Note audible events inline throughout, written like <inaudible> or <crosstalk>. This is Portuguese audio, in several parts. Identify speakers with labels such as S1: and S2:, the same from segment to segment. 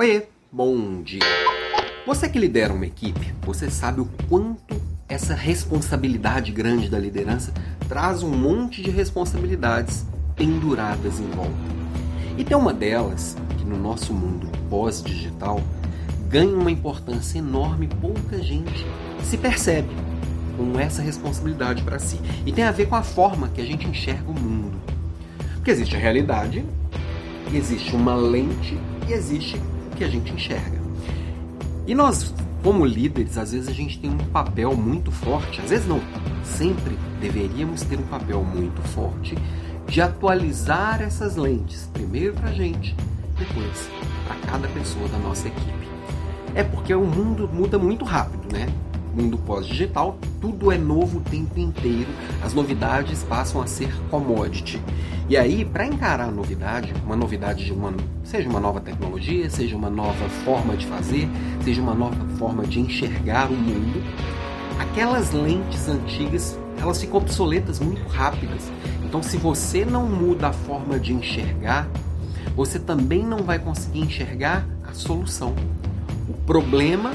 S1: Oiê, bom dia. Você que lidera uma equipe, você sabe o quanto essa responsabilidade grande da liderança traz um monte de responsabilidades penduradas em volta. E tem uma delas que no nosso mundo pós-digital ganha uma importância enorme, pouca gente se percebe com essa responsabilidade para si. E tem a ver com a forma que a gente enxerga o mundo. Porque existe a realidade, existe uma lente e existe que a gente enxerga. E nós, como líderes, às vezes a gente tem um papel muito forte, às vezes não, sempre deveríamos ter um papel muito forte de atualizar essas lentes, primeiro para a gente, depois para cada pessoa da nossa equipe. É porque o mundo muda muito rápido, né? Mundo pós-digital, tudo é novo o tempo inteiro, as novidades passam a ser commodity. E aí, para encarar a novidade, uma novidade de uma, seja uma nova tecnologia, seja uma nova forma de fazer, seja uma nova forma de enxergar o mundo, aquelas lentes antigas, elas ficam obsoletas muito rápidas. Então, se você não muda a forma de enxergar, você também não vai conseguir enxergar a solução. O problema,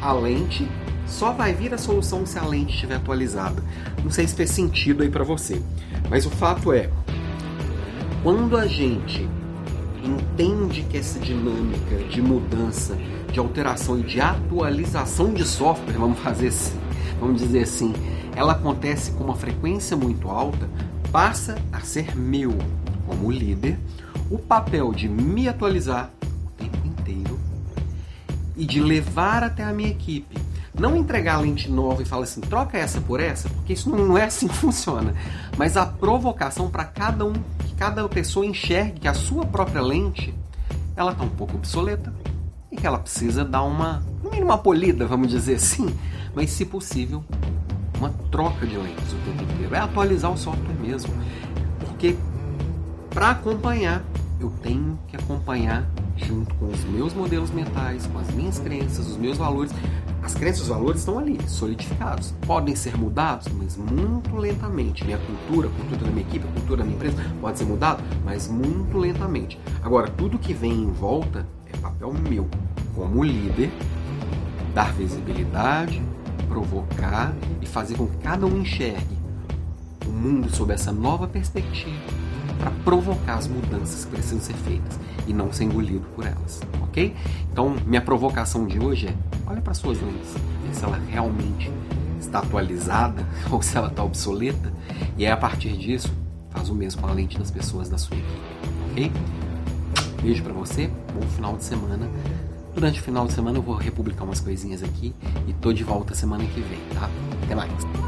S1: a lente só vai vir a solução se a lente estiver atualizada. Não sei se fez sentido aí para você, mas o fato é, quando a gente entende que essa dinâmica de mudança, de alteração e de atualização de software, vamos fazer assim, vamos dizer assim, ela acontece com uma frequência muito alta, passa a ser meu, como líder, o papel de me atualizar o tempo inteiro e de levar até a minha equipe não entregar a lente nova e falar assim, troca essa por essa, porque isso não é assim que funciona. Mas a provocação para cada um, que cada pessoa enxergue que a sua própria lente, ela está um pouco obsoleta e que ela precisa dar uma, no mínimo uma polida, vamos dizer assim, mas se possível, uma troca de lentes o tempo inteiro. É atualizar o software mesmo. Porque para acompanhar, eu tenho que acompanhar junto com os meus modelos mentais, com as minhas crenças, os meus valores. As crenças e os valores estão ali, solidificados. Podem ser mudados, mas muito lentamente. Minha cultura, a cultura da minha equipe, a cultura da minha empresa pode ser mudado, mas muito lentamente. Agora, tudo que vem em volta é papel meu, como líder, dar visibilidade, provocar e fazer com que cada um enxergue o mundo sob essa nova perspectiva para provocar as mudanças que precisam ser feitas e não ser engolido por elas, ok? Então, minha provocação de hoje é: olha para suas lentes, ver se ela realmente está atualizada <laughs> ou se ela está obsoleta, e aí a partir disso, faz o mesmo com a lente das pessoas da sua equipe, ok? Beijo para você, bom final de semana. Durante o final de semana eu vou republicar umas coisinhas aqui e tô de volta semana que vem, tá? Até mais!